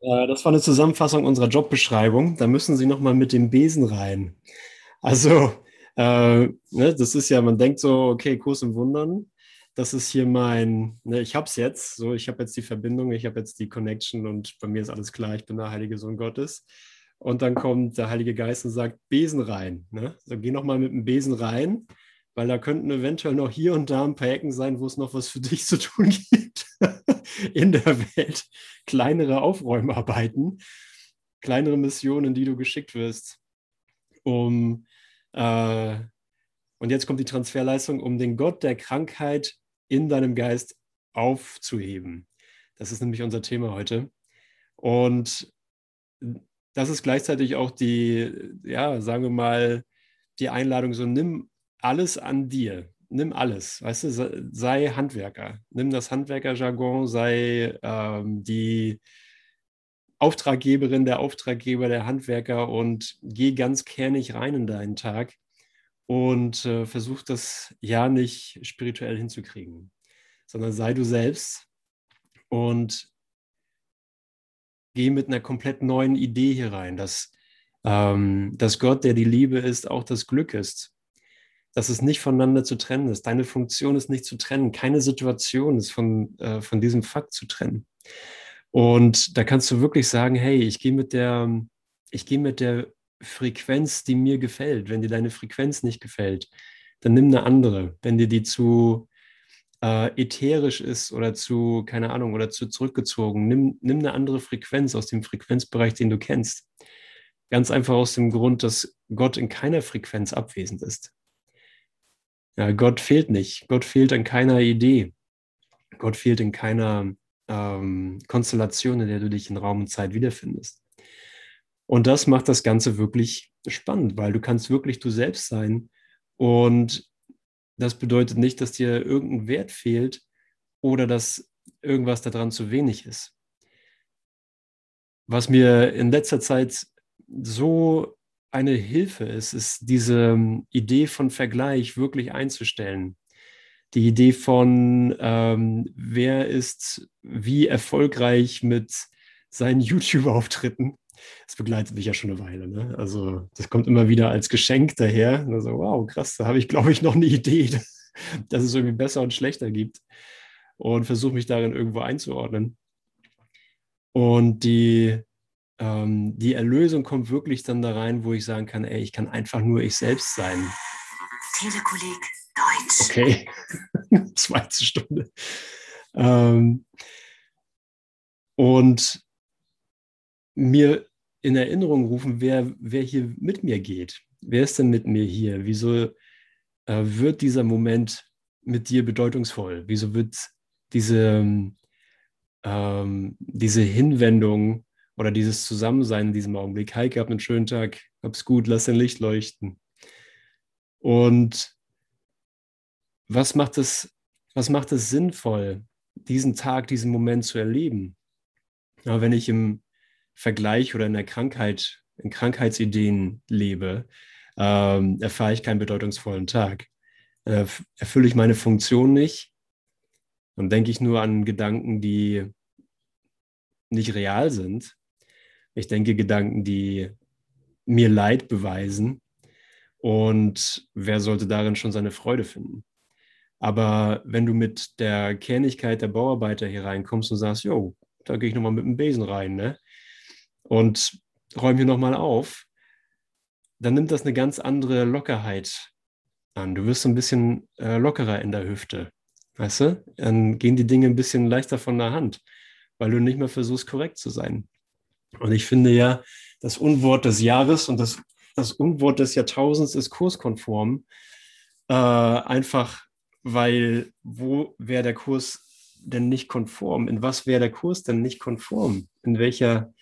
Äh, das war eine Zusammenfassung unserer Jobbeschreibung. Da müssen Sie nochmal mit dem Besen rein. Also, äh, ne, das ist ja, man denkt so, okay, Kurs im Wundern. Das ist hier mein, ne, ich habe es jetzt, so, ich habe jetzt die Verbindung, ich habe jetzt die Connection und bei mir ist alles klar, ich bin der heilige Sohn Gottes. Und dann kommt der Heilige Geist und sagt, Besen rein. Ne? So, geh nochmal mit dem Besen rein, weil da könnten eventuell noch hier und da ein paar Ecken sein, wo es noch was für dich zu tun gibt in der Welt. Kleinere Aufräumarbeiten, kleinere Missionen, die du geschickt wirst, um äh, und jetzt kommt die Transferleistung, um den Gott der Krankheit in deinem Geist aufzuheben. Das ist nämlich unser Thema heute. Und das ist gleichzeitig auch die, ja, sagen wir mal, die Einladung, so nimm alles an dir. Nimm alles, weißt du, sei Handwerker. Nimm das Handwerkerjargon, sei ähm, die Auftraggeberin, der Auftraggeber, der Handwerker und geh ganz kernig rein in deinen Tag und äh, versuch das ja nicht spirituell hinzukriegen, sondern sei du selbst und geh mit einer komplett neuen Idee hier rein, dass, ähm, dass Gott, der die Liebe ist, auch das Glück ist. Dass es nicht voneinander zu trennen ist. Deine Funktion ist nicht zu trennen. Keine Situation ist von, äh, von diesem Fakt zu trennen. Und da kannst du wirklich sagen, hey, ich gehe mit der, mit der Frequenz, die mir gefällt. Wenn dir deine Frequenz nicht gefällt, dann nimm eine andere. Wenn dir die zu äh, ätherisch ist oder zu, keine Ahnung, oder zu zurückgezogen, nimm, nimm eine andere Frequenz aus dem Frequenzbereich, den du kennst. Ganz einfach aus dem Grund, dass Gott in keiner Frequenz abwesend ist. Ja, Gott fehlt nicht. Gott fehlt an keiner Idee. Gott fehlt in keiner ähm, Konstellation, in der du dich in Raum und Zeit wiederfindest. Und das macht das Ganze wirklich spannend, weil du kannst wirklich du selbst sein und das bedeutet nicht, dass dir irgendein Wert fehlt oder dass irgendwas daran zu wenig ist. Was mir in letzter Zeit so eine Hilfe ist, ist diese ähm, Idee von Vergleich wirklich einzustellen. Die Idee von, ähm, wer ist wie erfolgreich mit seinen YouTube-Auftritten. Das begleitet mich ja schon eine Weile. Ne? Also das kommt immer wieder als Geschenk daher. Also, wow, krass, da habe ich, glaube ich, noch eine Idee, dass es irgendwie besser und schlechter gibt. Und versuche mich darin irgendwo einzuordnen. Und die, ähm, die Erlösung kommt wirklich dann da rein, wo ich sagen kann, ey, ich kann einfach nur ich selbst sein. Telekolleg Deutsch. Okay, zweite Stunde. Ähm, und mir in Erinnerung rufen, wer, wer hier mit mir geht. Wer ist denn mit mir hier? Wieso äh, wird dieser Moment mit dir bedeutungsvoll? Wieso wird diese, ähm, diese Hinwendung oder dieses Zusammensein in diesem Augenblick, Heike, hab einen schönen Tag, hab's gut, lass dein Licht leuchten. Und was macht es, was macht es sinnvoll, diesen Tag, diesen Moment zu erleben? Ja, wenn ich im Vergleich oder in der Krankheit, in Krankheitsideen lebe, ähm, erfahre ich keinen bedeutungsvollen Tag. Äh, erfülle ich meine Funktion nicht, dann denke ich nur an Gedanken, die nicht real sind. Ich denke Gedanken, die mir Leid beweisen. Und wer sollte darin schon seine Freude finden? Aber wenn du mit der Kernigkeit der Bauarbeiter hier reinkommst und sagst, jo, da gehe ich nochmal mit dem Besen rein, ne? und räume hier nochmal auf, dann nimmt das eine ganz andere Lockerheit an. Du wirst so ein bisschen äh, lockerer in der Hüfte. Weißt du? Dann gehen die Dinge ein bisschen leichter von der Hand, weil du nicht mehr versuchst, korrekt zu sein. Und ich finde ja, das Unwort des Jahres und das, das Unwort des Jahrtausends ist kurskonform. Äh, einfach, weil wo wäre der Kurs denn nicht konform? In was wäre der Kurs denn nicht konform? In welcher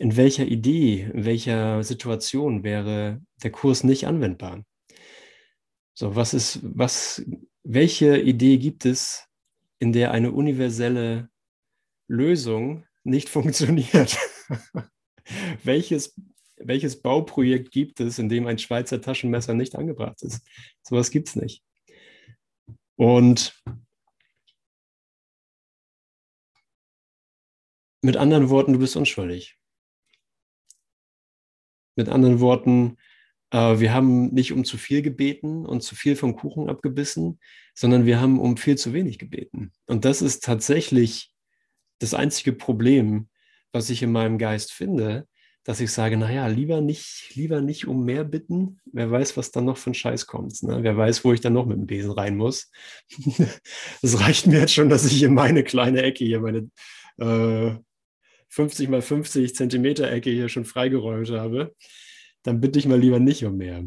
in welcher Idee, in welcher Situation wäre der Kurs nicht anwendbar? So, was ist, was, welche Idee gibt es, in der eine universelle Lösung nicht funktioniert? welches, welches Bauprojekt gibt es, in dem ein Schweizer Taschenmesser nicht angebracht ist? Sowas gibt es nicht. Und mit anderen Worten, du bist unschuldig. Mit anderen Worten, äh, wir haben nicht um zu viel gebeten und zu viel vom Kuchen abgebissen, sondern wir haben um viel zu wenig gebeten. Und das ist tatsächlich das einzige Problem, was ich in meinem Geist finde, dass ich sage, naja, lieber nicht, lieber nicht um mehr bitten. Wer weiß, was dann noch für ein Scheiß kommt. Ne? Wer weiß, wo ich dann noch mit dem Besen rein muss. Es reicht mir jetzt schon, dass ich in meine kleine Ecke hier, meine äh, 50 mal 50 Zentimeter Ecke hier schon freigeräumt habe. Dann bitte ich mal lieber nicht um mehr.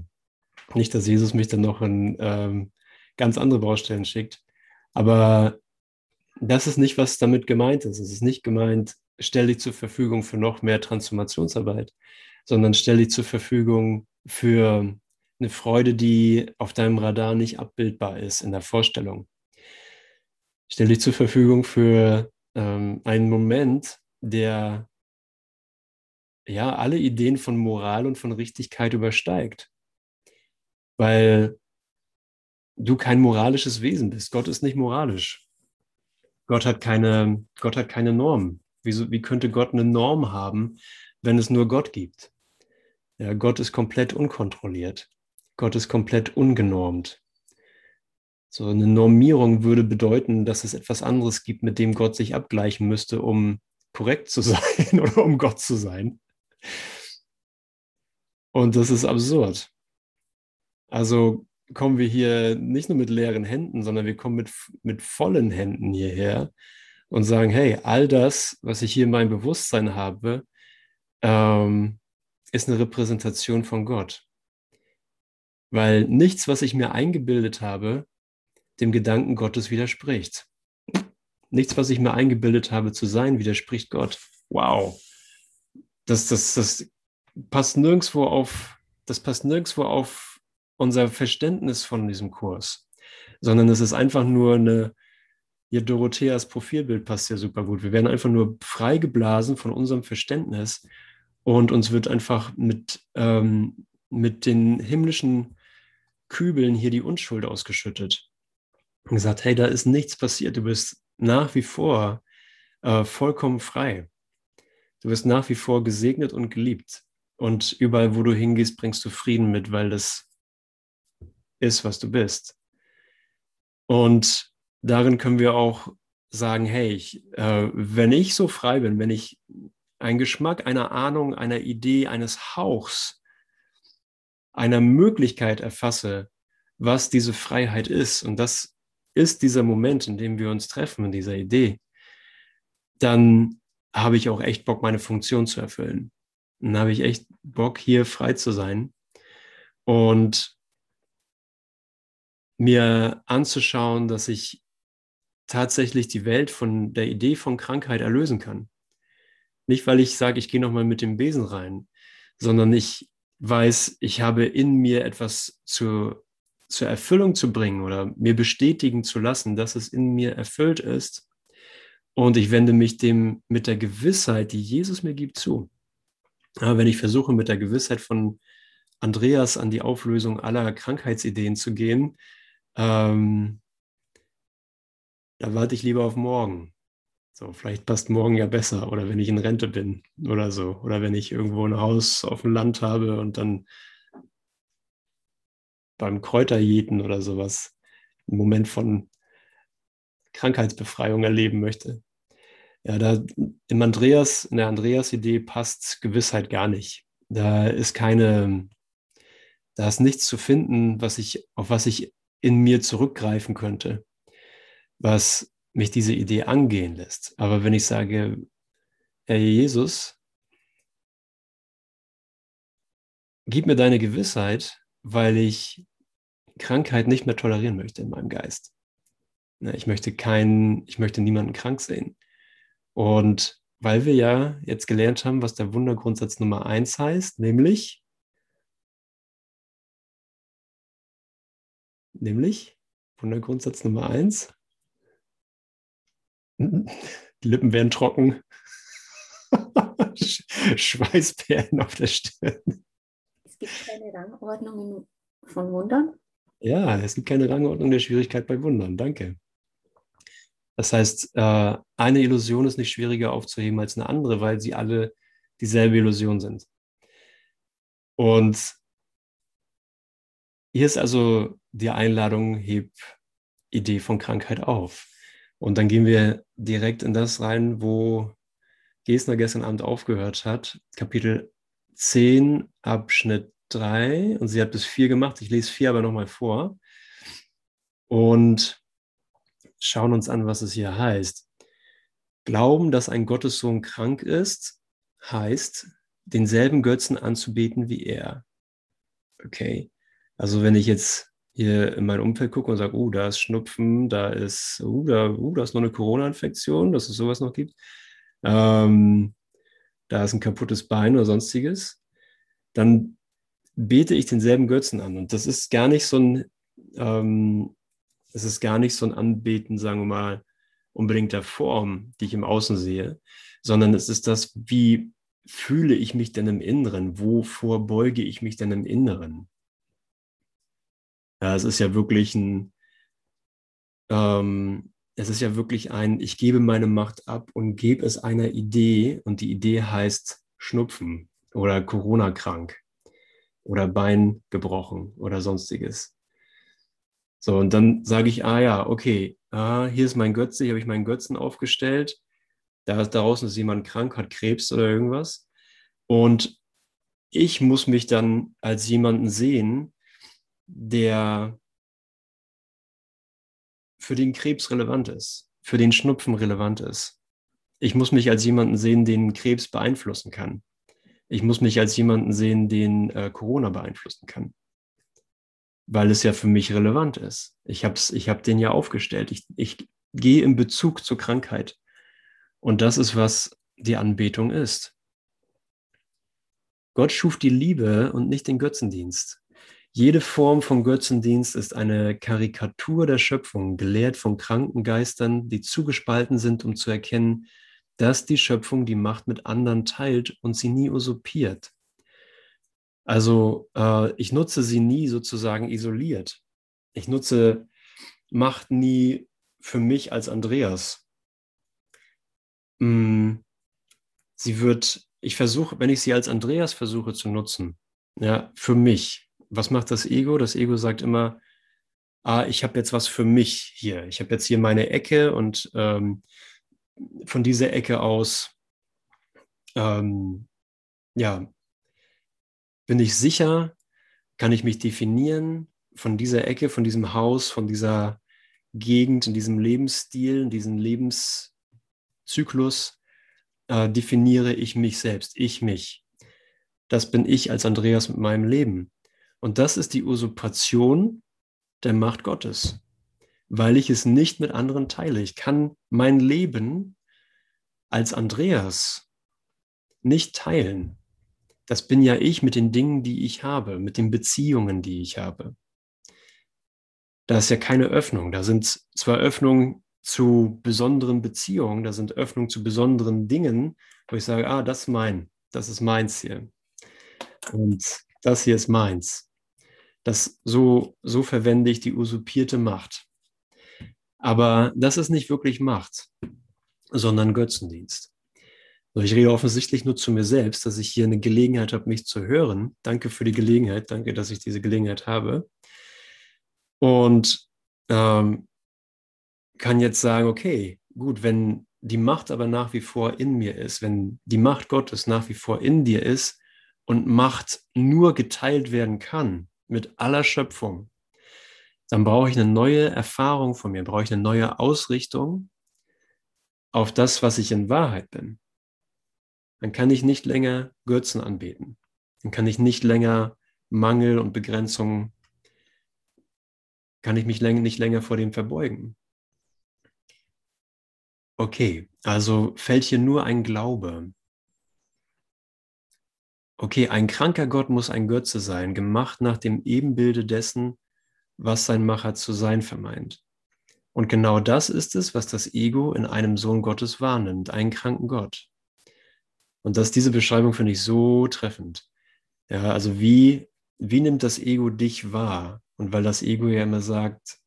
Nicht, dass Jesus mich dann noch in ähm, ganz andere Baustellen schickt. Aber das ist nicht, was damit gemeint ist. Es ist nicht gemeint, stell dich zur Verfügung für noch mehr Transformationsarbeit, sondern stell dich zur Verfügung für eine Freude, die auf deinem Radar nicht abbildbar ist in der Vorstellung. Stell dich zur Verfügung für ähm, einen Moment, der ja alle Ideen von Moral und von Richtigkeit übersteigt. Weil du kein moralisches Wesen bist. Gott ist nicht moralisch. Gott hat keine, Gott hat keine Norm. Wieso, wie könnte Gott eine Norm haben, wenn es nur Gott gibt? Ja, Gott ist komplett unkontrolliert. Gott ist komplett ungenormt. So eine Normierung würde bedeuten, dass es etwas anderes gibt, mit dem Gott sich abgleichen müsste, um korrekt zu sein oder um Gott zu sein. Und das ist absurd. Also kommen wir hier nicht nur mit leeren Händen, sondern wir kommen mit, mit vollen Händen hierher und sagen, hey, all das, was ich hier in meinem Bewusstsein habe, ähm, ist eine Repräsentation von Gott. Weil nichts, was ich mir eingebildet habe, dem Gedanken Gottes widerspricht. Nichts, was ich mir eingebildet habe zu sein, widerspricht Gott. Wow. Das, das, das passt nirgendwo auf, das passt nirgendwo auf unser Verständnis von diesem Kurs, sondern es ist einfach nur eine, hier Dorotheas Profilbild passt ja super gut. Wir werden einfach nur freigeblasen von unserem Verständnis und uns wird einfach mit, ähm, mit den himmlischen Kübeln hier die Unschuld ausgeschüttet. Und gesagt, hey, da ist nichts passiert. Du bist nach wie vor äh, vollkommen frei. Du wirst nach wie vor gesegnet und geliebt. Und überall, wo du hingehst, bringst du Frieden mit, weil das ist, was du bist. Und darin können wir auch sagen, hey, ich, äh, wenn ich so frei bin, wenn ich einen Geschmack einer Ahnung, einer Idee, eines Hauchs, einer Möglichkeit erfasse, was diese Freiheit ist, und das ist dieser Moment, in dem wir uns treffen, in dieser Idee, dann habe ich auch echt Bock, meine Funktion zu erfüllen. Dann habe ich echt Bock, hier frei zu sein. Und mir anzuschauen, dass ich tatsächlich die Welt von der Idee von Krankheit erlösen kann. Nicht, weil ich sage, ich gehe nochmal mit dem Besen rein, sondern ich weiß, ich habe in mir etwas zur, zur Erfüllung zu bringen oder mir bestätigen zu lassen, dass es in mir erfüllt ist. Und ich wende mich dem mit der Gewissheit, die Jesus mir gibt, zu. Aber wenn ich versuche, mit der Gewissheit von Andreas an die Auflösung aller Krankheitsideen zu gehen, ähm, da warte ich lieber auf morgen. So, vielleicht passt morgen ja besser oder wenn ich in Rente bin oder so. Oder wenn ich irgendwo ein Haus auf dem Land habe und dann beim Kräuterjäten oder sowas einen Moment von Krankheitsbefreiung erleben möchte. Ja, da im Andreas, in der Andreas-Idee passt Gewissheit gar nicht. Da ist keine, da ist nichts zu finden, was ich, auf was ich in mir zurückgreifen könnte, was mich diese Idee angehen lässt. Aber wenn ich sage, Herr Jesus, gib mir deine Gewissheit, weil ich Krankheit nicht mehr tolerieren möchte in meinem Geist. Ich möchte keinen, ich möchte niemanden krank sehen. Und weil wir ja jetzt gelernt haben, was der Wundergrundsatz Nummer eins heißt, nämlich Nämlich, Wundergrundsatz Nummer eins. Die Lippen werden trocken. Schweißperlen auf der Stirn. Es gibt keine Rangordnung von Wundern? Ja, es gibt keine Rangordnung der Schwierigkeit bei Wundern. Danke. Das heißt, äh, eine Illusion ist nicht schwieriger aufzuheben als eine andere, weil sie alle dieselbe Illusion sind. Und hier ist also die Einladung, heb Idee von Krankheit auf. Und dann gehen wir direkt in das rein, wo Gesner gestern Abend aufgehört hat. Kapitel 10, Abschnitt 3. Und sie hat bis 4 gemacht. Ich lese 4 aber nochmal vor. Und schauen uns an, was es hier heißt. Glauben, dass ein Gottessohn krank ist, heißt, denselben Götzen anzubeten wie er. Okay. Also wenn ich jetzt hier in mein Umfeld gucke und sage, oh, da ist Schnupfen, da ist, oh, da, oh, da ist noch eine Corona-Infektion, dass es sowas noch gibt, ähm, da ist ein kaputtes Bein oder sonstiges, dann bete ich denselben Götzen an. Und das ist gar nicht so ein, ähm, es ist gar nicht so ein Anbeten, sagen wir mal, unbedingt der Form, die ich im Außen sehe, sondern es ist das, wie fühle ich mich denn im Inneren? Wovor beuge ich mich denn im Inneren? Ja, es ist ja wirklich ein, ähm, es ist ja wirklich ein, ich gebe meine Macht ab und gebe es einer Idee und die Idee heißt Schnupfen oder Corona-krank oder Bein gebrochen oder sonstiges. So, und dann sage ich, ah ja, okay, ah, hier ist mein Götze, hier habe ich meinen Götzen aufgestellt. Da, draußen ist jemand krank, hat Krebs oder irgendwas. Und ich muss mich dann als jemanden sehen, der für den Krebs relevant ist, für den Schnupfen relevant ist. Ich muss mich als jemanden sehen, den Krebs beeinflussen kann. Ich muss mich als jemanden sehen, den äh, Corona beeinflussen kann. Weil es ja für mich relevant ist. Ich habe ich hab den ja aufgestellt. Ich, ich gehe in Bezug zur Krankheit. Und das ist, was die Anbetung ist. Gott schuf die Liebe und nicht den Götzendienst. Jede Form von Götzendienst ist eine Karikatur der Schöpfung, gelehrt von kranken Geistern, die zugespalten sind, um zu erkennen, dass die Schöpfung die Macht mit anderen teilt und sie nie usurpiert. Also äh, ich nutze sie nie sozusagen isoliert. Ich nutze Macht nie für mich als Andreas. Mm, sie wird, ich versuche, wenn ich sie als Andreas versuche zu nutzen, ja, für mich, was macht das Ego? Das Ego sagt immer, ah, ich habe jetzt was für mich hier. Ich habe jetzt hier meine Ecke und ähm, von dieser Ecke aus, ähm, ja, bin ich sicher, kann ich mich definieren von dieser Ecke, von diesem Haus, von dieser Gegend, in diesem Lebensstil, in diesem Lebenszyklus, äh, definiere ich mich selbst, ich mich. Das bin ich als Andreas mit meinem Leben. Und das ist die Usurpation der Macht Gottes, weil ich es nicht mit anderen teile. Ich kann mein Leben als Andreas nicht teilen. Das bin ja ich mit den Dingen, die ich habe, mit den Beziehungen, die ich habe. Da ist ja keine Öffnung. Da sind zwar Öffnungen zu besonderen Beziehungen, da sind Öffnungen zu besonderen Dingen, wo ich sage, ah, das ist mein, das ist meins hier. Und das hier ist meins. Das so, so verwende ich die usurpierte Macht. Aber das ist nicht wirklich Macht, sondern Götzendienst. Ich rede offensichtlich nur zu mir selbst, dass ich hier eine Gelegenheit habe, mich zu hören. Danke für die Gelegenheit. Danke, dass ich diese Gelegenheit habe. Und ähm, kann jetzt sagen, okay, gut, wenn die Macht aber nach wie vor in mir ist, wenn die Macht Gottes nach wie vor in dir ist und Macht nur geteilt werden kann, mit aller Schöpfung, dann brauche ich eine neue Erfahrung von mir, brauche ich eine neue Ausrichtung auf das, was ich in Wahrheit bin. Dann kann ich nicht länger Götzen anbeten. Dann kann ich nicht länger Mangel und Begrenzung, kann ich mich nicht länger vor dem verbeugen. Okay, also fällt hier nur ein Glaube, Okay, ein kranker Gott muss ein Götze sein, gemacht nach dem Ebenbilde dessen, was sein Macher zu sein vermeint. Und genau das ist es, was das Ego in einem Sohn Gottes wahrnimmt, einen kranken Gott. Und das, diese Beschreibung finde ich so treffend. Ja, also wie, wie nimmt das Ego dich wahr? Und weil das Ego ja immer sagt,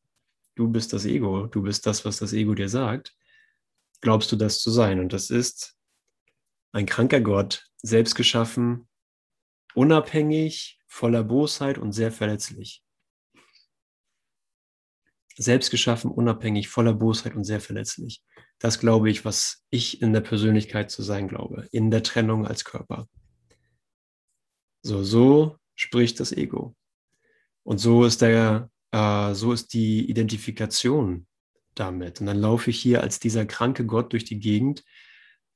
du bist das Ego, du bist das, was das Ego dir sagt, glaubst du das zu sein. Und das ist ein kranker Gott, selbst geschaffen, unabhängig, voller Bosheit und sehr verletzlich. Selbst geschaffen, unabhängig, voller Bosheit und sehr verletzlich. Das glaube ich, was ich in der Persönlichkeit zu sein glaube, in der Trennung als Körper. So, so spricht das Ego. Und so ist der, äh, so ist die Identifikation damit. Und dann laufe ich hier als dieser kranke Gott durch die Gegend.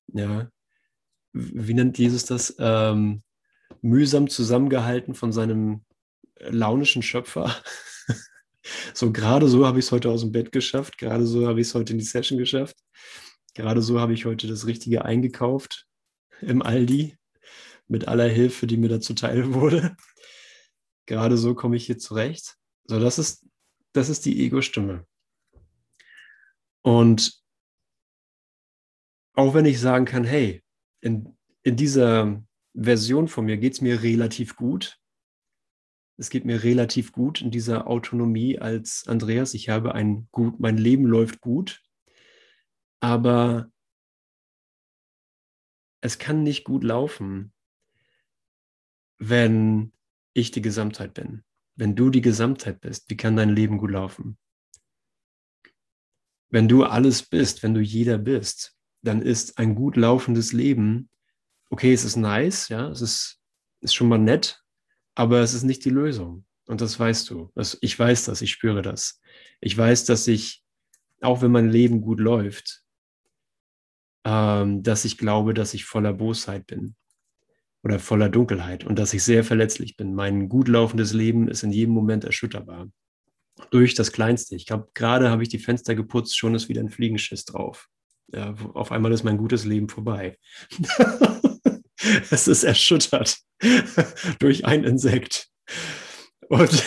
Ja, wie nennt Jesus das? Ähm, mühsam zusammengehalten von seinem launischen Schöpfer. so gerade so habe ich es heute aus dem Bett geschafft, gerade so habe ich es heute in die Session geschafft, gerade so habe ich heute das Richtige eingekauft im Aldi mit aller Hilfe, die mir da zuteil wurde. Gerade so komme ich hier zurecht. So, das ist, das ist die Ego-Stimme. Und auch wenn ich sagen kann, hey, in, in dieser Version von mir geht es mir relativ gut. Es geht mir relativ gut in dieser Autonomie als Andreas. Ich habe ein gut, mein Leben läuft gut. Aber es kann nicht gut laufen, wenn ich die Gesamtheit bin. Wenn du die Gesamtheit bist, wie kann dein Leben gut laufen? Wenn du alles bist, wenn du jeder bist, dann ist ein gut laufendes Leben, okay, es ist nice, ja, es ist, ist schon mal nett, aber es ist nicht die Lösung. Und das weißt du. Das, ich weiß das, ich spüre das. Ich weiß, dass ich, auch wenn mein Leben gut läuft, ähm, dass ich glaube, dass ich voller Bosheit bin oder voller Dunkelheit und dass ich sehr verletzlich bin. Mein gut laufendes Leben ist in jedem Moment erschütterbar. Durch das Kleinste. Ich glaube, gerade habe ich die Fenster geputzt, schon ist wieder ein Fliegenschiss drauf. Ja, auf einmal ist mein gutes Leben vorbei. es ist erschüttert durch ein Insekt. Und,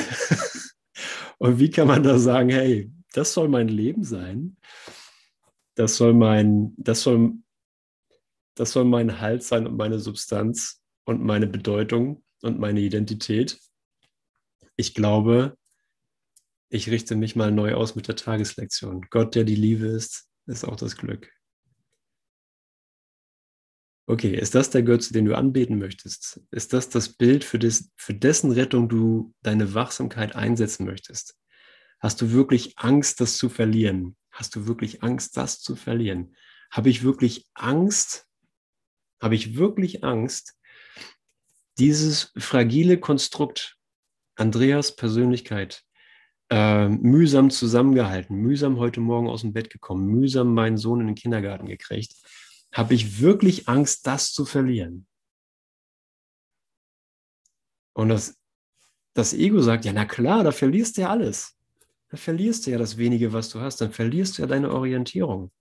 und wie kann man da sagen, hey, das soll mein Leben sein? Das soll mein, das soll, das soll mein Halt sein und meine Substanz und meine Bedeutung und meine Identität. Ich glaube, ich richte mich mal neu aus mit der Tageslektion. Gott, der die Liebe ist, ist auch das Glück. Okay, ist das der Götze, den du anbeten möchtest? Ist das das Bild, für, des, für dessen Rettung du deine Wachsamkeit einsetzen möchtest? Hast du wirklich Angst, das zu verlieren? Hast du wirklich Angst, das zu verlieren? Habe ich wirklich Angst? Habe ich wirklich Angst, dieses fragile Konstrukt, Andreas Persönlichkeit, äh, mühsam zusammengehalten, mühsam heute Morgen aus dem Bett gekommen, mühsam meinen Sohn in den Kindergarten gekriegt, habe ich wirklich Angst, das zu verlieren. Und das, das Ego sagt, ja, na klar, da verlierst du ja alles. Da verlierst du ja das wenige, was du hast. Dann verlierst du ja deine Orientierung.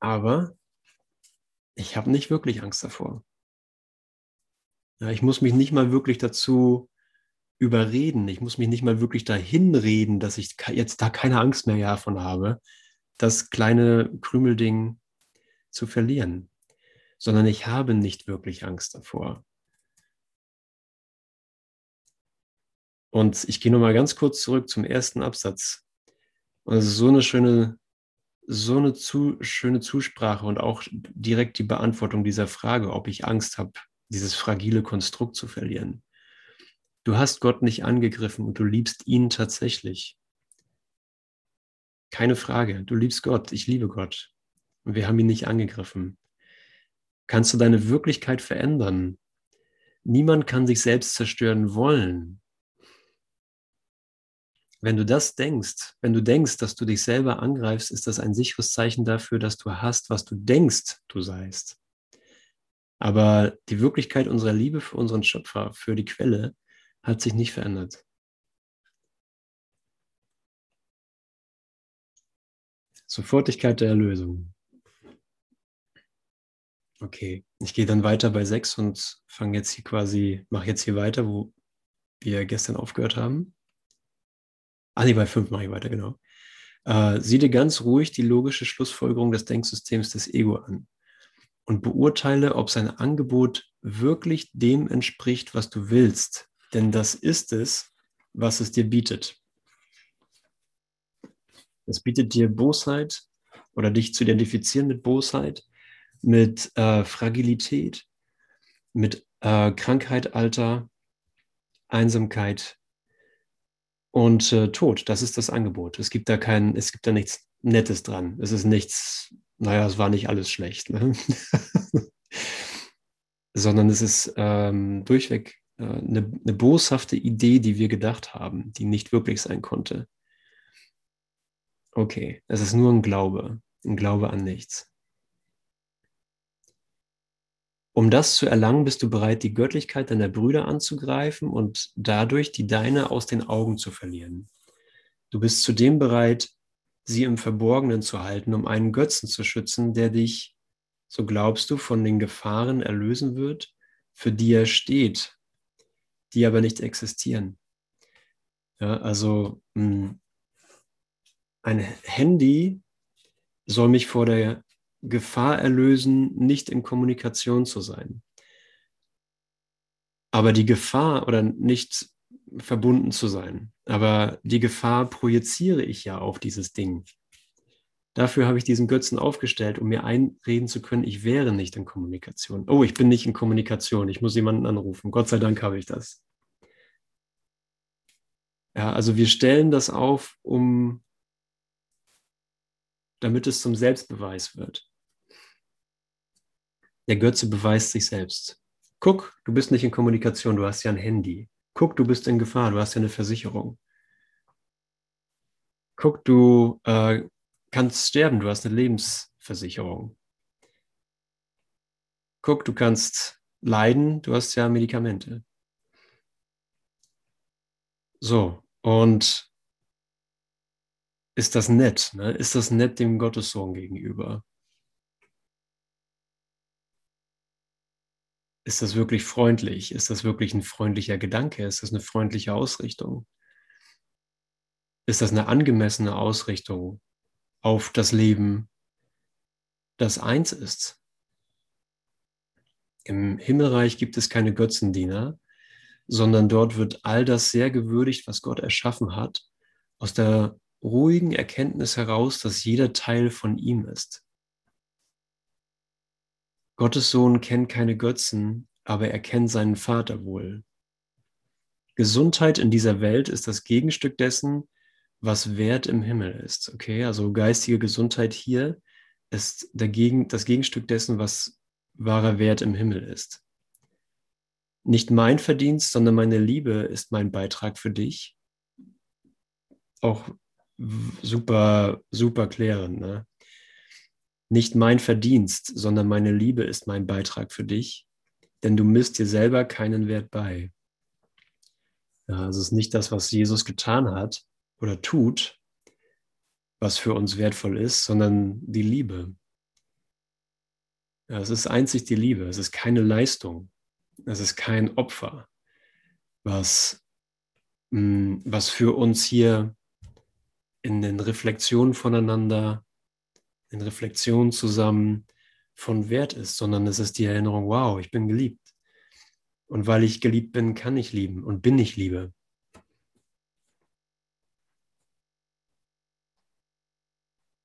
Aber ich habe nicht wirklich Angst davor. Ja, ich muss mich nicht mal wirklich dazu überreden. Ich muss mich nicht mal wirklich dahin reden, dass ich jetzt da keine Angst mehr davon habe, das kleine Krümelding zu verlieren, sondern ich habe nicht wirklich Angst davor. Und ich gehe nochmal ganz kurz zurück zum ersten Absatz. Und es ist so eine schöne, so eine zu, schöne Zusprache und auch direkt die Beantwortung dieser Frage, ob ich Angst habe, dieses fragile Konstrukt zu verlieren. Du hast Gott nicht angegriffen und du liebst ihn tatsächlich. Keine Frage, du liebst Gott, ich liebe Gott. Und wir haben ihn nicht angegriffen. Kannst du deine Wirklichkeit verändern? Niemand kann sich selbst zerstören wollen. Wenn du das denkst, wenn du denkst, dass du dich selber angreifst, ist das ein sicheres Zeichen dafür, dass du hast, was du denkst, du seist. Aber die Wirklichkeit unserer Liebe für unseren Schöpfer, für die Quelle, hat sich nicht verändert. Sofortigkeit der Erlösung. Okay, ich gehe dann weiter bei 6 und fange jetzt hier quasi, mache jetzt hier weiter, wo wir gestern aufgehört haben. Ah, nee, bei 5 mache ich weiter, genau. Äh, sieh dir ganz ruhig die logische Schlussfolgerung des Denksystems des Ego an und beurteile, ob sein Angebot wirklich dem entspricht, was du willst, denn das ist es, was es dir bietet. Es bietet dir Bosheit oder dich zu identifizieren mit Bosheit, mit äh, Fragilität, mit äh, Krankheit, Alter, Einsamkeit und äh, Tod. Das ist das Angebot. Es gibt da kein, es gibt da nichts Nettes dran. Es ist nichts, naja, es war nicht alles schlecht, ne? sondern es ist ähm, durchweg äh, eine, eine boshafte Idee, die wir gedacht haben, die nicht wirklich sein konnte. Okay, es ist nur ein Glaube, ein Glaube an nichts. Um das zu erlangen, bist du bereit, die Göttlichkeit deiner Brüder anzugreifen und dadurch die deine aus den Augen zu verlieren. Du bist zudem bereit, sie im Verborgenen zu halten, um einen Götzen zu schützen, der dich, so glaubst du, von den Gefahren erlösen wird, für die er steht, die aber nicht existieren. Ja, also hm, ein Handy soll mich vor der Gefahr erlösen, nicht in Kommunikation zu sein. Aber die Gefahr oder nicht verbunden zu sein, aber die Gefahr projiziere ich ja auf dieses Ding. Dafür habe ich diesen Götzen aufgestellt, um mir einreden zu können, ich wäre nicht in Kommunikation. Oh, ich bin nicht in Kommunikation, ich muss jemanden anrufen. Gott sei Dank habe ich das. Ja, also wir stellen das auf, um damit es zum Selbstbeweis wird. Der Götze beweist sich selbst. Guck, du bist nicht in Kommunikation, du hast ja ein Handy. Guck, du bist in Gefahr, du hast ja eine Versicherung. Guck, du äh, kannst sterben, du hast eine Lebensversicherung. Guck, du kannst leiden, du hast ja Medikamente. So, und ist das nett? Ne? Ist das nett dem Gottessohn gegenüber? Ist das wirklich freundlich? Ist das wirklich ein freundlicher Gedanke? Ist das eine freundliche Ausrichtung? Ist das eine angemessene Ausrichtung auf das Leben, das eins ist? Im Himmelreich gibt es keine Götzendiener, sondern dort wird all das sehr gewürdigt, was Gott erschaffen hat, aus der ruhigen Erkenntnis heraus, dass jeder Teil von ihm ist. Gottes Sohn kennt keine Götzen, aber er kennt seinen Vater wohl. Gesundheit in dieser Welt ist das Gegenstück dessen, was Wert im Himmel ist. Okay, also geistige Gesundheit hier ist dagegen, das Gegenstück dessen, was wahrer Wert im Himmel ist. Nicht mein Verdienst, sondern meine Liebe ist mein Beitrag für dich. Auch super, super klärend. Ne? Nicht mein Verdienst, sondern meine Liebe ist mein Beitrag für dich, denn du misst dir selber keinen Wert bei. Ja, also es ist nicht das, was Jesus getan hat oder tut, was für uns wertvoll ist, sondern die Liebe. Ja, es ist einzig die Liebe, es ist keine Leistung, es ist kein Opfer, was, mm, was für uns hier in den Reflexionen voneinander, in Reflexionen zusammen von Wert ist, sondern es ist die Erinnerung, wow, ich bin geliebt. Und weil ich geliebt bin, kann ich lieben und bin ich Liebe.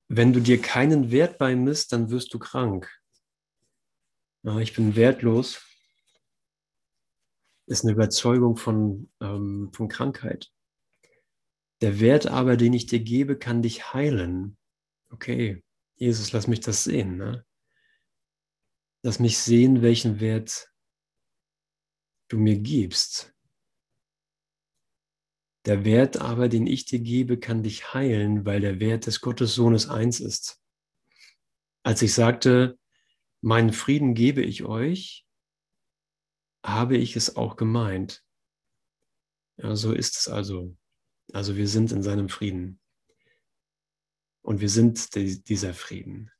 Wenn du dir keinen Wert beimisst, dann wirst du krank. Ich bin wertlos, ist eine Überzeugung von, ähm, von Krankheit. Der Wert aber, den ich dir gebe, kann dich heilen. Okay, Jesus, lass mich das sehen. Ne? Lass mich sehen, welchen Wert du mir gibst. Der Wert aber, den ich dir gebe, kann dich heilen, weil der Wert des Gottessohnes eins ist. Als ich sagte, meinen Frieden gebe ich euch, habe ich es auch gemeint. Ja, so ist es also. Also wir sind in seinem Frieden. Und wir sind dieser Frieden.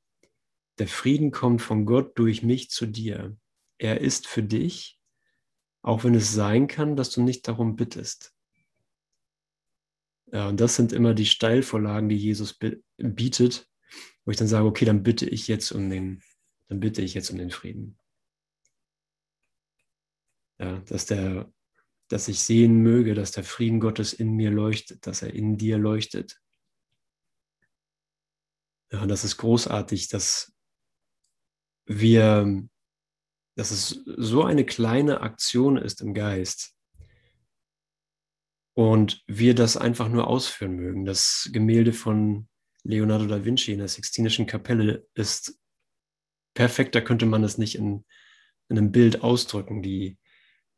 Der Frieden kommt von Gott durch mich zu dir. Er ist für dich, auch wenn es sein kann, dass du nicht darum bittest. Ja, und das sind immer die Steilvorlagen, die Jesus bietet, wo ich dann sage, okay, dann bitte ich jetzt um den, dann bitte ich jetzt um den Frieden. Ja, dass der dass ich sehen möge, dass der Frieden Gottes in mir leuchtet, dass er in dir leuchtet. Ja, das ist großartig, dass wir, dass es so eine kleine Aktion ist im Geist und wir das einfach nur ausführen mögen. Das Gemälde von Leonardo da Vinci in der Sixtinischen Kapelle ist perfekt, da könnte man es nicht in, in einem Bild ausdrücken. Die,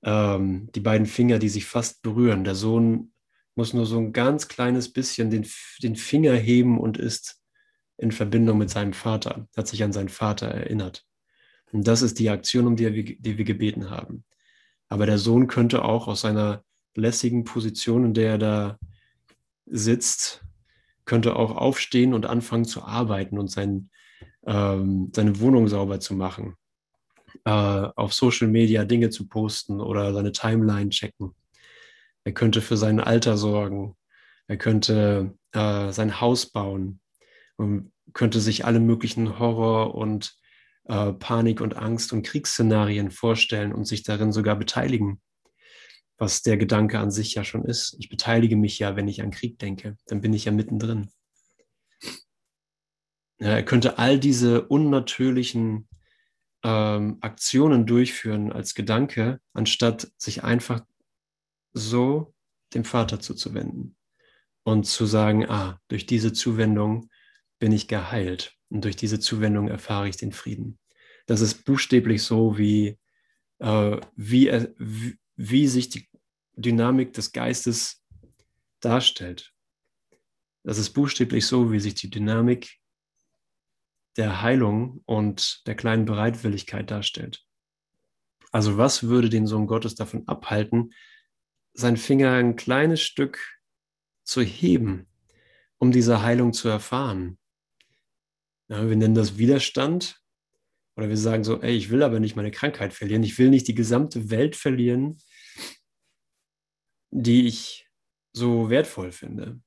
ähm, die beiden Finger, die sich fast berühren. Der Sohn muss nur so ein ganz kleines bisschen den, den Finger heben und ist in Verbindung mit seinem Vater, hat sich an seinen Vater erinnert. Und das ist die Aktion, um die wir, die wir gebeten haben. Aber der Sohn könnte auch aus seiner lässigen Position, in der er da sitzt, könnte auch aufstehen und anfangen zu arbeiten und sein, ähm, seine Wohnung sauber zu machen, äh, auf Social Media Dinge zu posten oder seine Timeline checken. Er könnte für sein Alter sorgen. Er könnte äh, sein Haus bauen und könnte sich alle möglichen Horror und äh, Panik und Angst und Kriegsszenarien vorstellen und sich darin sogar beteiligen. Was der Gedanke an sich ja schon ist. Ich beteilige mich ja, wenn ich an Krieg denke. Dann bin ich ja mittendrin. Ja, er könnte all diese unnatürlichen ähm, Aktionen durchführen als Gedanke, anstatt sich einfach so dem Vater zuzuwenden und zu sagen, ah, durch diese Zuwendung bin ich geheilt und durch diese Zuwendung erfahre ich den Frieden. Das ist buchstäblich so, wie, äh, wie, wie, wie sich die Dynamik des Geistes darstellt. Das ist buchstäblich so, wie sich die Dynamik der Heilung und der kleinen Bereitwilligkeit darstellt. Also was würde den Sohn Gottes davon abhalten, seinen Finger ein kleines Stück zu heben, um diese Heilung zu erfahren. Ja, wir nennen das Widerstand oder wir sagen so, ey, ich will aber nicht meine Krankheit verlieren, ich will nicht die gesamte Welt verlieren, die ich so wertvoll finde.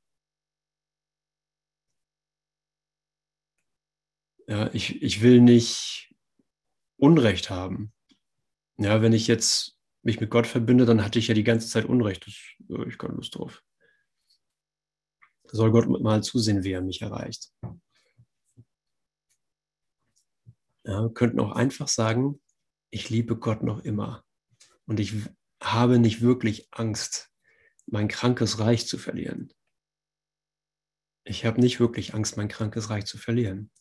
Ja, ich, ich will nicht Unrecht haben. Ja, wenn ich jetzt mich mit Gott verbinde, dann hatte ich ja die ganze Zeit Unrecht. Das, äh, ich keine Lust drauf. Soll Gott mal zusehen, wie er mich erreicht. Ja, wir könnten auch einfach sagen, ich liebe Gott noch immer. Und ich habe nicht wirklich Angst, mein krankes Reich zu verlieren. Ich habe nicht wirklich Angst, mein krankes Reich zu verlieren.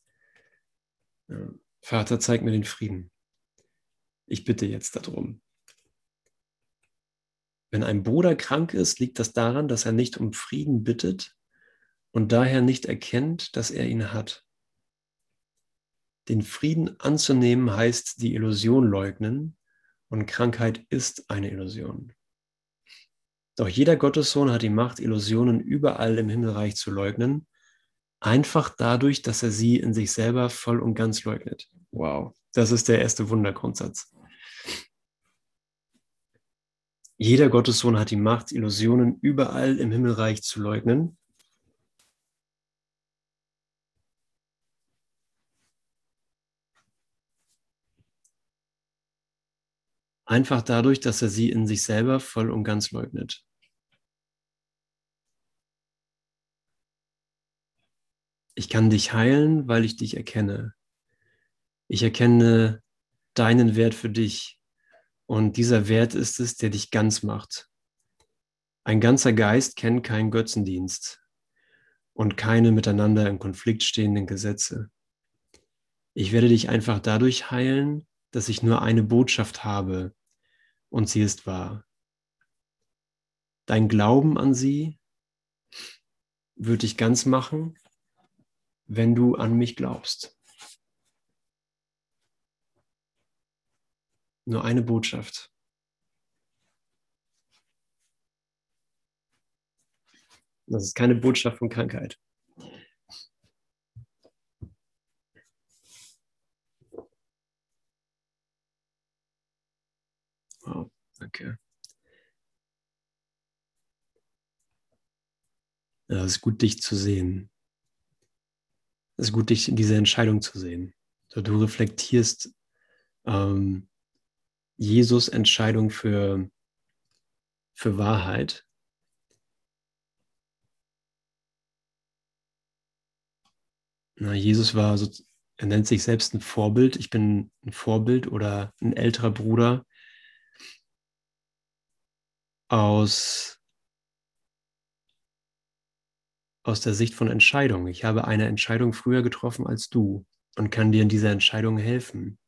Vater, zeig mir den Frieden. Ich bitte jetzt darum. Wenn ein Bruder krank ist, liegt das daran, dass er nicht um Frieden bittet und daher nicht erkennt, dass er ihn hat. Den Frieden anzunehmen heißt die Illusion leugnen und Krankheit ist eine Illusion. Doch jeder Gottessohn hat die Macht, Illusionen überall im Himmelreich zu leugnen, einfach dadurch, dass er sie in sich selber voll und ganz leugnet. Wow, das ist der erste Wundergrundsatz. Jeder Gottessohn hat die Macht, Illusionen überall im Himmelreich zu leugnen. Einfach dadurch, dass er sie in sich selber voll und ganz leugnet. Ich kann dich heilen, weil ich dich erkenne. Ich erkenne deinen Wert für dich. Und dieser Wert ist es, der dich ganz macht. Ein ganzer Geist kennt keinen Götzendienst und keine miteinander im Konflikt stehenden Gesetze. Ich werde dich einfach dadurch heilen, dass ich nur eine Botschaft habe und sie ist wahr. Dein Glauben an sie wird dich ganz machen, wenn du an mich glaubst. Nur eine Botschaft. Das ist keine Botschaft von Krankheit. Wow, danke. Es ist gut, dich zu sehen. Es ist gut, dich in dieser Entscheidung zu sehen. Du reflektierst ähm, Jesus Entscheidung für, für Wahrheit. Na, Jesus war so, er nennt sich selbst ein Vorbild. Ich bin ein Vorbild oder ein älterer Bruder aus, aus der Sicht von Entscheidung. Ich habe eine Entscheidung früher getroffen als du und kann dir in dieser Entscheidung helfen.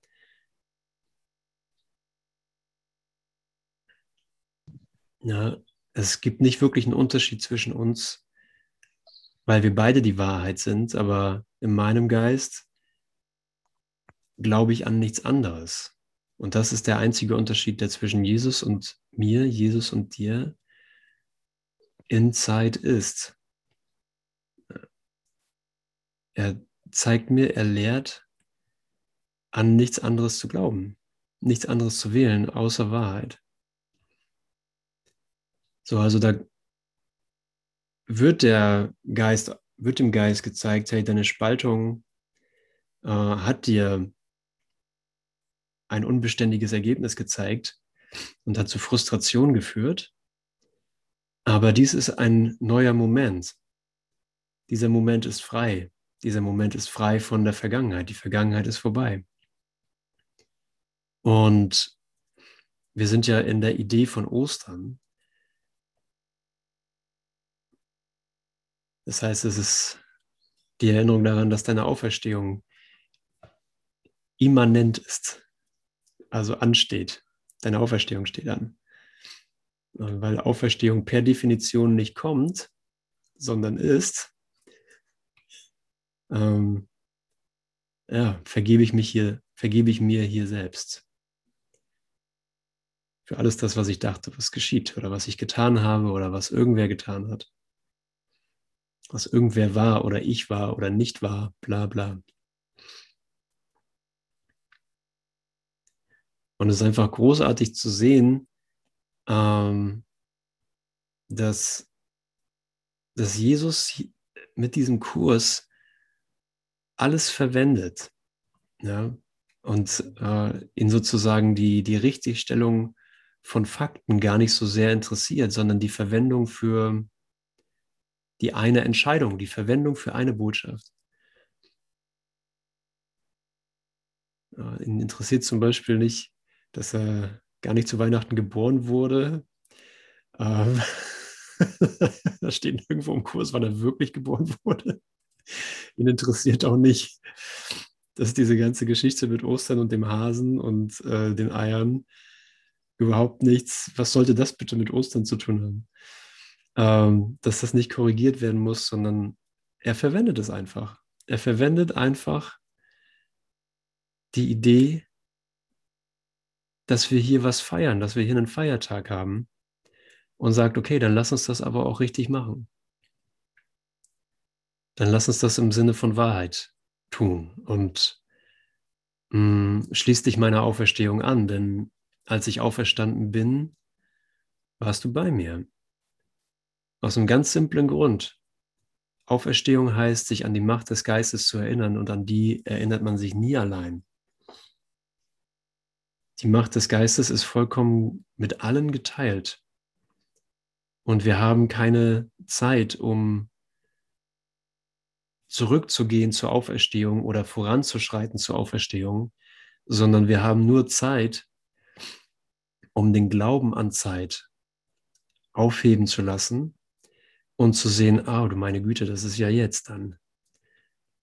Ja, es gibt nicht wirklich einen Unterschied zwischen uns, weil wir beide die Wahrheit sind, aber in meinem Geist glaube ich an nichts anderes. Und das ist der einzige Unterschied, der zwischen Jesus und mir, Jesus und dir in Zeit ist. Er zeigt mir, er lehrt, an nichts anderes zu glauben, nichts anderes zu wählen, außer Wahrheit. So, also da wird der Geist, wird dem Geist gezeigt, hey, deine Spaltung äh, hat dir ein unbeständiges Ergebnis gezeigt und hat zu Frustration geführt. Aber dies ist ein neuer Moment. Dieser Moment ist frei. Dieser Moment ist frei von der Vergangenheit. Die Vergangenheit ist vorbei. Und wir sind ja in der Idee von Ostern. Das heißt, es ist die Erinnerung daran, dass deine Auferstehung immanent ist also ansteht. Deine Auferstehung steht an. Weil Auferstehung per Definition nicht kommt, sondern ist, ähm, ja, vergebe ich mich hier, vergebe ich mir hier selbst. Für alles das, was ich dachte, was geschieht oder was ich getan habe oder was irgendwer getan hat. Was irgendwer war oder ich war oder nicht war, bla bla. Und es ist einfach großartig zu sehen, ähm, dass, dass Jesus mit diesem Kurs alles verwendet. Ja? Und äh, ihn sozusagen die, die Richtigstellung von Fakten gar nicht so sehr interessiert, sondern die Verwendung für die eine Entscheidung, die Verwendung für eine Botschaft. Äh, ihn interessiert zum Beispiel nicht, dass er gar nicht zu Weihnachten geboren wurde. Ähm, da steht irgendwo im Kurs, wann er wirklich geboren wurde. Ihn interessiert auch nicht, dass diese ganze Geschichte mit Ostern und dem Hasen und äh, den Eiern überhaupt nichts. Was sollte das bitte mit Ostern zu tun haben? Ähm, dass das nicht korrigiert werden muss, sondern er verwendet es einfach. Er verwendet einfach die Idee, dass wir hier was feiern, dass wir hier einen Feiertag haben und sagt, okay, dann lass uns das aber auch richtig machen. Dann lass uns das im Sinne von Wahrheit tun und mh, mm, schließ dich meiner Auferstehung an, denn als ich auferstanden bin, warst du bei mir. Aus einem ganz simplen Grund. Auferstehung heißt, sich an die Macht des Geistes zu erinnern und an die erinnert man sich nie allein. Die Macht des Geistes ist vollkommen mit allen geteilt. Und wir haben keine Zeit, um zurückzugehen zur Auferstehung oder voranzuschreiten zur Auferstehung, sondern wir haben nur Zeit, um den Glauben an Zeit aufheben zu lassen und zu sehen, ah, du meine Güte, das ist ja jetzt dann.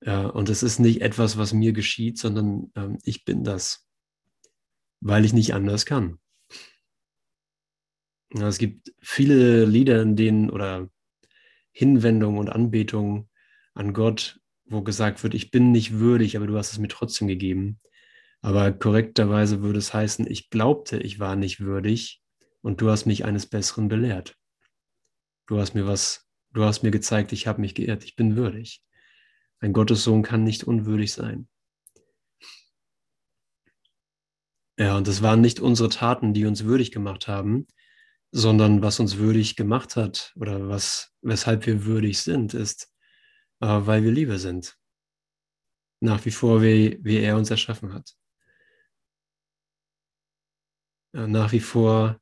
Ja, und es ist nicht etwas, was mir geschieht, sondern ähm, ich bin das weil ich nicht anders kann. Es gibt viele Lieder, in denen oder Hinwendungen und Anbetungen an Gott, wo gesagt wird, ich bin nicht würdig, aber du hast es mir trotzdem gegeben. Aber korrekterweise würde es heißen, ich glaubte, ich war nicht würdig und du hast mich eines Besseren belehrt. Du hast mir was, du hast mir gezeigt, ich habe mich geehrt, ich bin würdig. Ein Gottessohn kann nicht unwürdig sein. Ja, und es waren nicht unsere Taten, die uns würdig gemacht haben, sondern was uns würdig gemacht hat oder was, weshalb wir würdig sind, ist, äh, weil wir Liebe sind. Nach wie vor, wie, wie er uns erschaffen hat. Äh, nach wie vor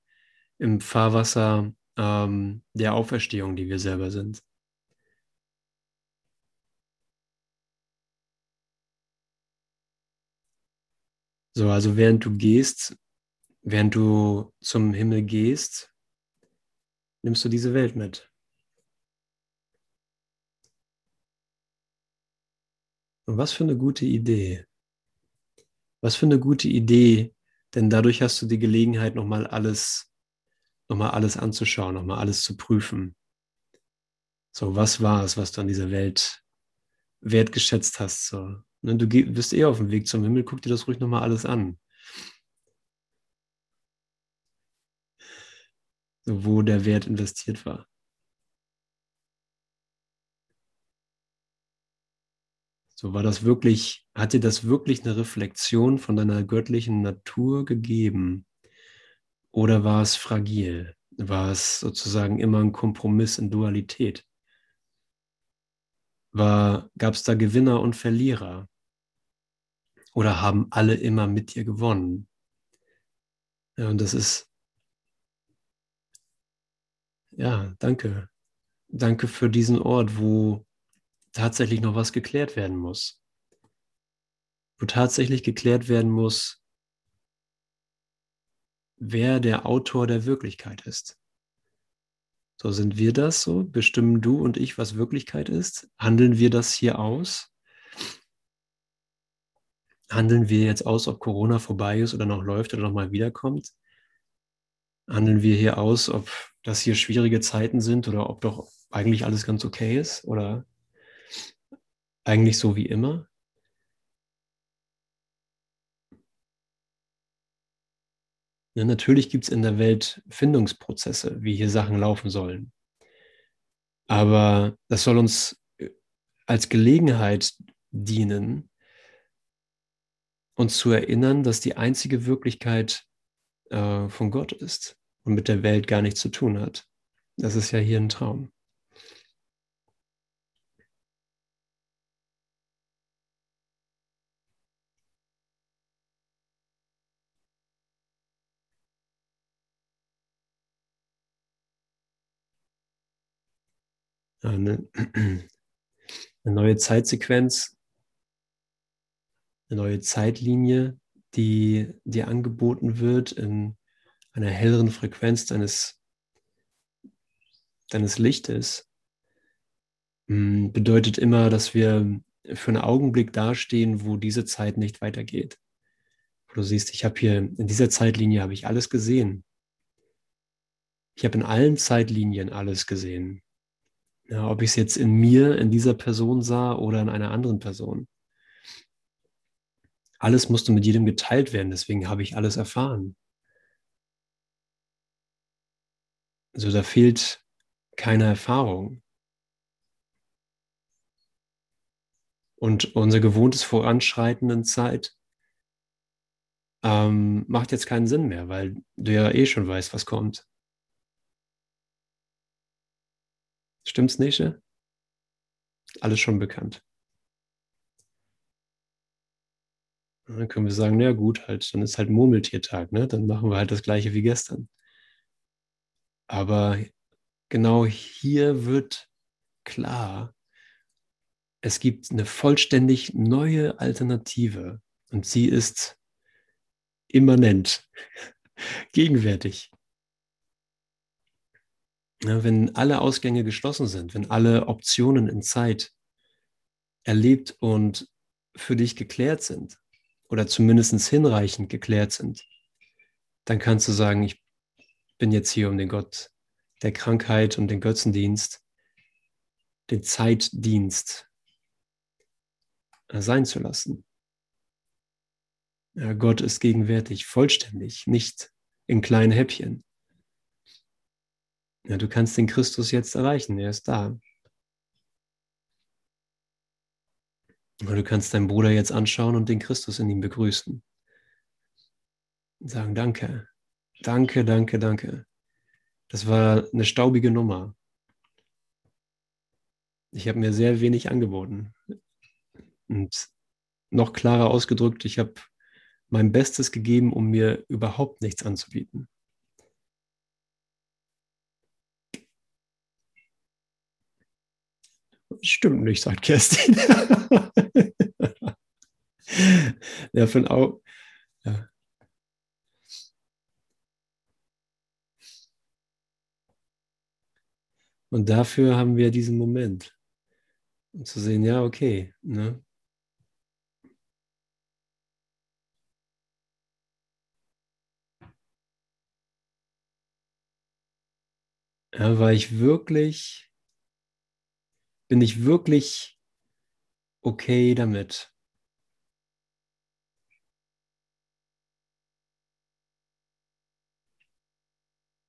im Fahrwasser ähm, der Auferstehung, die wir selber sind. So, also während du gehst, während du zum Himmel gehst, nimmst du diese Welt mit. Und was für eine gute Idee. Was für eine gute Idee, denn dadurch hast du die Gelegenheit, nochmal alles, nochmal alles anzuschauen, nochmal alles zu prüfen. So, was war es, was du an dieser Welt wertgeschätzt hast? So, ne, du bist eh auf dem Weg zum Himmel, guck dir das ruhig nochmal alles an. So, wo der Wert investiert war. So war das wirklich, hat dir das wirklich eine Reflexion von deiner göttlichen Natur gegeben? Oder war es fragil? War es sozusagen immer ein Kompromiss in Dualität? Gab es da Gewinner und Verlierer? Oder haben alle immer mit dir gewonnen? Ja, und das ist, ja, danke. Danke für diesen Ort, wo tatsächlich noch was geklärt werden muss. Wo tatsächlich geklärt werden muss, wer der Autor der Wirklichkeit ist. So sind wir das so? Bestimmen du und ich, was Wirklichkeit ist? Handeln wir das hier aus? Handeln wir jetzt aus, ob Corona vorbei ist oder noch läuft oder noch mal wiederkommt? Handeln wir hier aus, ob das hier schwierige Zeiten sind oder ob doch eigentlich alles ganz okay ist? Oder eigentlich so wie immer? Ja, natürlich gibt es in der Welt Findungsprozesse, wie hier Sachen laufen sollen. Aber das soll uns äh, als Gelegenheit dienen, uns zu erinnern, dass die einzige Wirklichkeit äh, von Gott ist und mit der Welt gar nichts zu tun hat. Das ist ja hier ein Traum. Eine, eine neue Zeitsequenz, eine neue Zeitlinie, die dir angeboten wird in einer helleren Frequenz deines, deines Lichtes, hm, bedeutet immer, dass wir für einen Augenblick dastehen, wo diese Zeit nicht weitergeht. Wo du siehst, ich habe hier in dieser Zeitlinie habe ich alles gesehen. Ich habe in allen Zeitlinien alles gesehen. Ja, ob ich es jetzt in mir, in dieser Person sah oder in einer anderen Person. Alles musste mit jedem geteilt werden, deswegen habe ich alles erfahren. Also da fehlt keine Erfahrung. Und unser gewohntes Voranschreiten in Zeit ähm, macht jetzt keinen Sinn mehr, weil du ja eh schon weißt, was kommt. Stimmt's, Nesche? Alles schon bekannt. dann können wir sagen, na gut, halt, dann ist halt Murmeltiertag, ne? Dann machen wir halt das gleiche wie gestern. Aber genau hier wird klar, es gibt eine vollständig neue Alternative und sie ist immanent, gegenwärtig. Wenn alle Ausgänge geschlossen sind, wenn alle Optionen in Zeit erlebt und für dich geklärt sind oder zumindest hinreichend geklärt sind, dann kannst du sagen, ich bin jetzt hier, um den Gott der Krankheit und den Götzendienst, den Zeitdienst sein zu lassen. Gott ist gegenwärtig, vollständig, nicht in kleinen Häppchen. Ja, du kannst den Christus jetzt erreichen, er ist da. Du kannst deinen Bruder jetzt anschauen und den Christus in ihm begrüßen. Und sagen, danke, danke, danke, danke. Das war eine staubige Nummer. Ich habe mir sehr wenig angeboten. Und noch klarer ausgedrückt, ich habe mein Bestes gegeben, um mir überhaupt nichts anzubieten. stimmt nicht, sagt Kerstin. ja, von ein Ja. Und dafür haben wir diesen Moment, um zu sehen, ja, okay. Ne? Ja, war ich wirklich bin ich wirklich okay damit?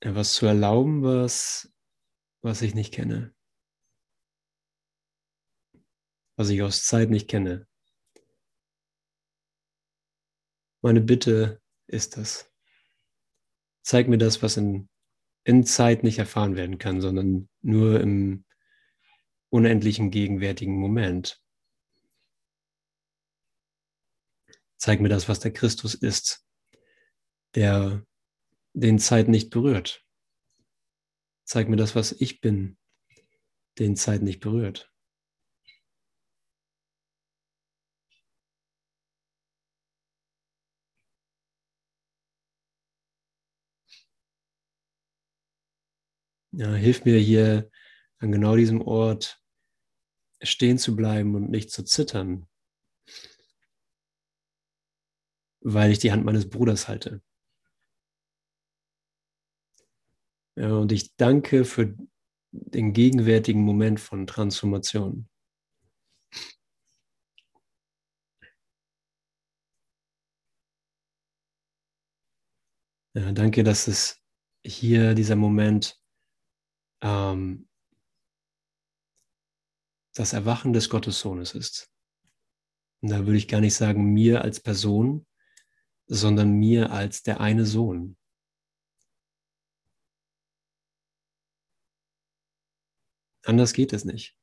was zu erlauben, was, was ich nicht kenne. Was ich aus Zeit nicht kenne. Meine Bitte ist das. Zeig mir das, was in, in Zeit nicht erfahren werden kann, sondern nur im unendlichen gegenwärtigen Moment. Zeig mir das, was der Christus ist, der den Zeit nicht berührt. Zeig mir das, was ich bin, den Zeit nicht berührt. Ja, hilf mir hier an genau diesem Ort stehen zu bleiben und nicht zu zittern, weil ich die Hand meines Bruders halte. Ja, und ich danke für den gegenwärtigen Moment von Transformation. Ja, danke, dass es hier dieser Moment ähm, das Erwachen des Gottessohnes ist. Und da würde ich gar nicht sagen mir als Person, sondern mir als der eine Sohn. Anders geht es nicht.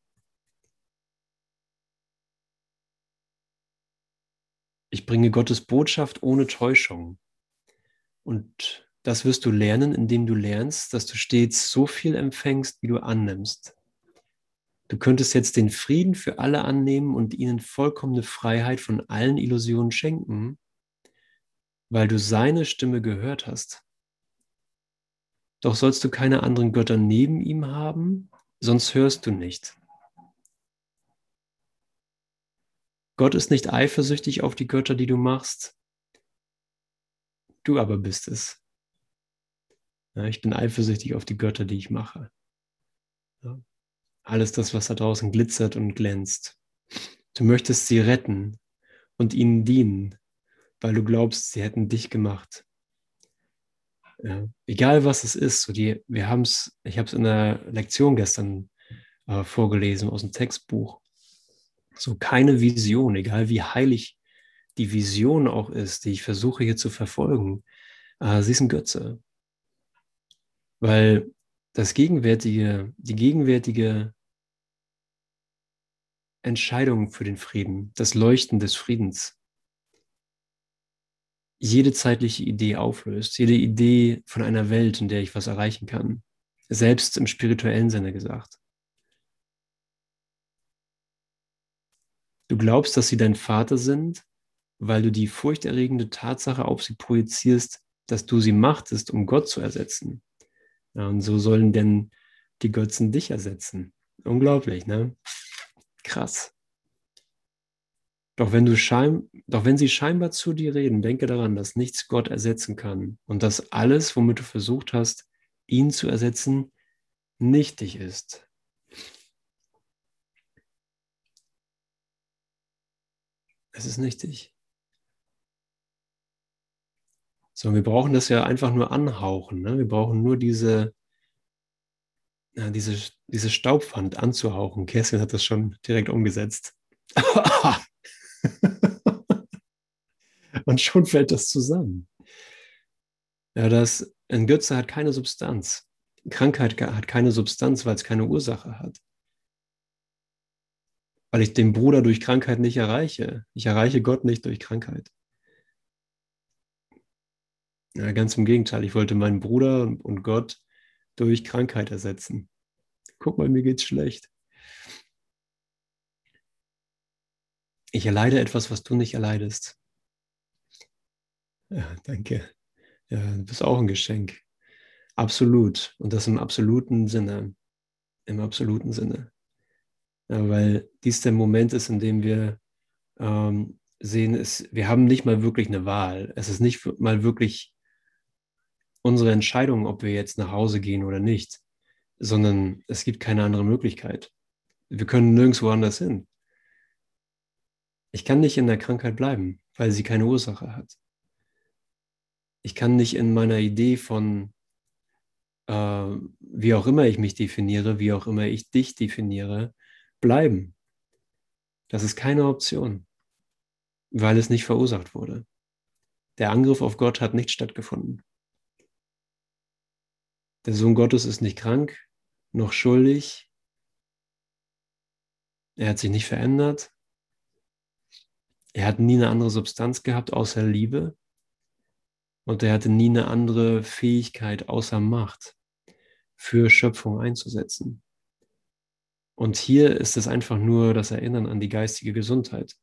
Ich bringe Gottes Botschaft ohne Täuschung. Und das wirst du lernen, indem du lernst, dass du stets so viel empfängst, wie du annimmst. Du könntest jetzt den Frieden für alle annehmen und ihnen vollkommene Freiheit von allen Illusionen schenken, weil du seine Stimme gehört hast. Doch sollst du keine anderen Götter neben ihm haben, sonst hörst du nicht. Gott ist nicht eifersüchtig auf die Götter, die du machst. Du aber bist es. Ja, ich bin eifersüchtig auf die Götter, die ich mache. Ja, alles das, was da draußen glitzert und glänzt. Du möchtest sie retten und ihnen dienen, weil du glaubst, sie hätten dich gemacht. Ja, egal was es ist, so die, wir haben ich habe es in der Lektion gestern äh, vorgelesen aus dem Textbuch. So keine Vision, egal wie heilig die Vision auch ist, die ich versuche hier zu verfolgen, äh, sie ist ein Götze. Weil das gegenwärtige, die gegenwärtige Entscheidung für den Frieden, das Leuchten des Friedens, jede zeitliche Idee auflöst, jede Idee von einer Welt, in der ich was erreichen kann. Selbst im spirituellen Sinne gesagt. Du glaubst, dass sie dein Vater sind, weil du die furchterregende Tatsache auf sie projizierst, dass du sie machtest, um Gott zu ersetzen. Ja, und so sollen denn die Götzen dich ersetzen. Unglaublich, ne? Krass. Doch wenn, du schein, doch wenn sie scheinbar zu dir reden, denke daran, dass nichts Gott ersetzen kann und dass alles, womit du versucht hast, ihn zu ersetzen, nichtig ist. Es ist nichtig. So, wir brauchen das ja einfach nur anhauchen. Ne? Wir brauchen nur diese, ja, diese, diese Staubwand anzuhauchen. Kerstin hat das schon direkt umgesetzt. Und schon fällt das zusammen. Ja, das, ein Götze hat keine Substanz. Krankheit hat keine Substanz, weil es keine Ursache hat. Weil ich den Bruder durch Krankheit nicht erreiche. Ich erreiche Gott nicht durch Krankheit. Ja, ganz im Gegenteil. Ich wollte meinen Bruder und Gott durch Krankheit ersetzen. Guck mal, mir geht's schlecht. Ich erleide etwas, was du nicht erleidest. Ja, danke. Ja, du bist auch ein Geschenk. Absolut. Und das im absoluten Sinne. im absoluten Sinne. Ja, weil dies der Moment ist, in dem wir ähm, sehen, ist, wir haben nicht mal wirklich eine Wahl. Es ist nicht mal wirklich unsere Entscheidung, ob wir jetzt nach Hause gehen oder nicht, sondern es gibt keine andere Möglichkeit. Wir können nirgendwo anders hin. Ich kann nicht in der Krankheit bleiben, weil sie keine Ursache hat. Ich kann nicht in meiner Idee von, äh, wie auch immer ich mich definiere, wie auch immer ich dich definiere, bleiben. Das ist keine Option, weil es nicht verursacht wurde. Der Angriff auf Gott hat nicht stattgefunden. Der Sohn Gottes ist nicht krank, noch schuldig. Er hat sich nicht verändert. Er hat nie eine andere Substanz gehabt außer Liebe. Und er hatte nie eine andere Fähigkeit außer Macht für Schöpfung einzusetzen. Und hier ist es einfach nur das Erinnern an die geistige Gesundheit.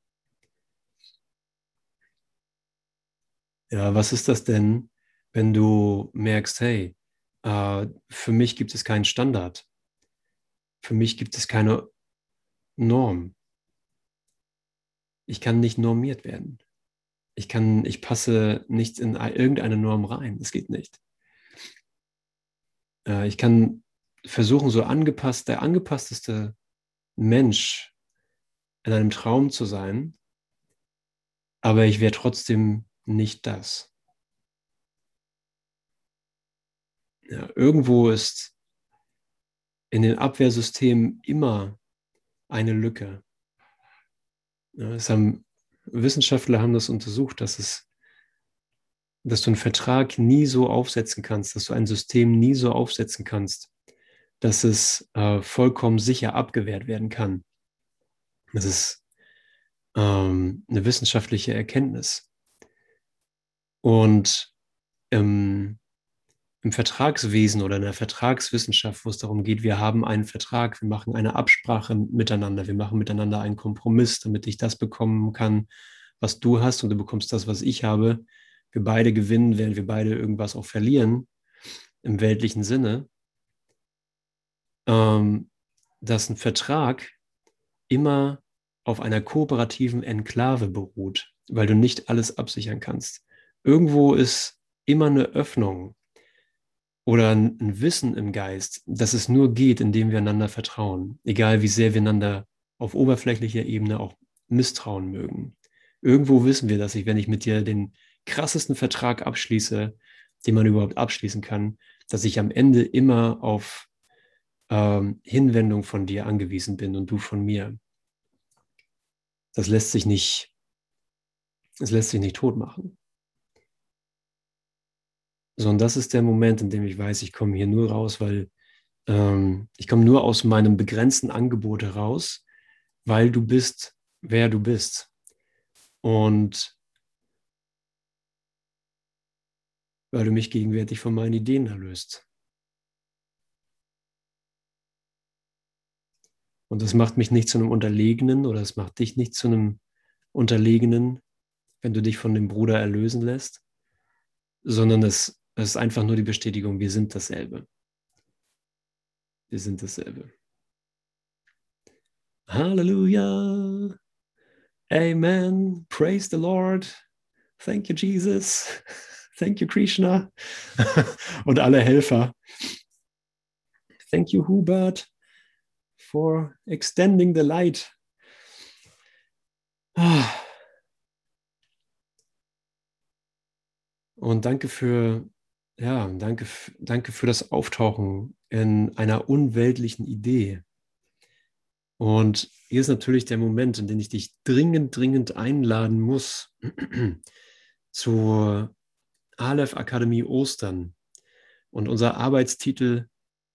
Ja, was ist das denn, wenn du merkst, hey, äh, für mich gibt es keinen Standard. Für mich gibt es keine Norm. Ich kann nicht normiert werden. Ich kann, ich passe nicht in irgendeine Norm rein. Das geht nicht. Äh, ich kann versuchen, so angepasst, der angepassteste Mensch in einem Traum zu sein, aber ich wäre trotzdem nicht das. Ja, irgendwo ist in den Abwehrsystemen immer eine Lücke. Ja, haben, Wissenschaftler haben das untersucht, dass es dass du einen Vertrag nie so aufsetzen kannst, dass du ein System nie so aufsetzen kannst, dass es äh, vollkommen sicher abgewehrt werden kann. Das ist ähm, eine wissenschaftliche Erkenntnis. Und ähm, im Vertragswesen oder in der Vertragswissenschaft, wo es darum geht, wir haben einen Vertrag, wir machen eine Absprache miteinander, wir machen miteinander einen Kompromiss, damit ich das bekommen kann, was du hast und du bekommst das, was ich habe. Wir beide gewinnen, während wir beide irgendwas auch verlieren, im weltlichen Sinne, ähm, dass ein Vertrag immer auf einer kooperativen Enklave beruht, weil du nicht alles absichern kannst. Irgendwo ist immer eine Öffnung oder ein, Wissen im Geist, dass es nur geht, indem wir einander vertrauen, egal wie sehr wir einander auf oberflächlicher Ebene auch misstrauen mögen. Irgendwo wissen wir, dass ich, wenn ich mit dir den krassesten Vertrag abschließe, den man überhaupt abschließen kann, dass ich am Ende immer auf ähm, Hinwendung von dir angewiesen bin und du von mir. Das lässt sich nicht, das lässt sich nicht tot machen sondern das ist der Moment, in dem ich weiß, ich komme hier nur raus, weil ähm, ich komme nur aus meinem begrenzten Angebot heraus, weil du bist, wer du bist. Und weil du mich gegenwärtig von meinen Ideen erlöst. Und das macht mich nicht zu einem Unterlegenen oder es macht dich nicht zu einem Unterlegenen, wenn du dich von dem Bruder erlösen lässt, sondern es das ist einfach nur die Bestätigung, wir sind dasselbe. Wir sind dasselbe. Halleluja. Amen. Praise the Lord. Thank you, Jesus. Thank you, Krishna. Und alle Helfer. Thank you, Hubert, for extending the light. Und danke für ja, danke, danke für das Auftauchen in einer unweltlichen Idee. Und hier ist natürlich der Moment, in dem ich dich dringend, dringend einladen muss zur Aleph Akademie Ostern. Und unser Arbeitstitel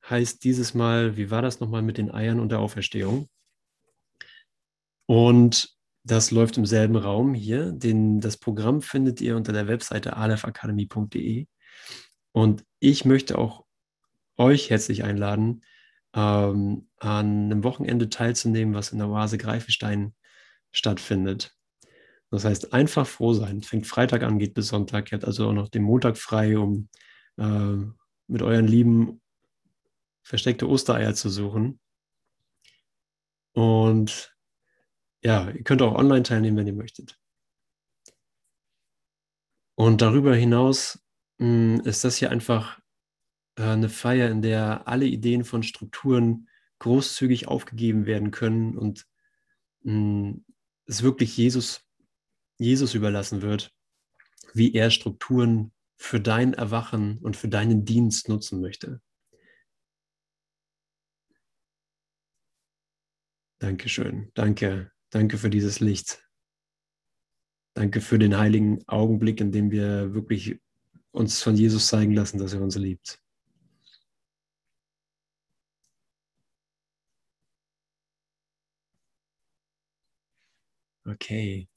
heißt dieses Mal, wie war das nochmal mit den Eiern und der Auferstehung? Und das läuft im selben Raum hier. Den, das Programm findet ihr unter der Webseite alephakademie.de. Und ich möchte auch euch herzlich einladen, ähm, an einem Wochenende teilzunehmen, was in der Oase Greifenstein stattfindet. Das heißt, einfach froh sein. Fängt Freitag an, geht bis Sonntag. Ihr habt also auch noch den Montag frei, um äh, mit euren Lieben versteckte Ostereier zu suchen. Und ja, ihr könnt auch online teilnehmen, wenn ihr möchtet. Und darüber hinaus ist das hier einfach äh, eine Feier, in der alle Ideen von Strukturen großzügig aufgegeben werden können und hm, es wirklich Jesus, Jesus überlassen wird, wie er Strukturen für dein Erwachen und für deinen Dienst nutzen möchte. Dankeschön. Danke. Danke für dieses Licht. Danke für den heiligen Augenblick, in dem wir wirklich uns von Jesus zeigen lassen, dass er uns liebt. Okay.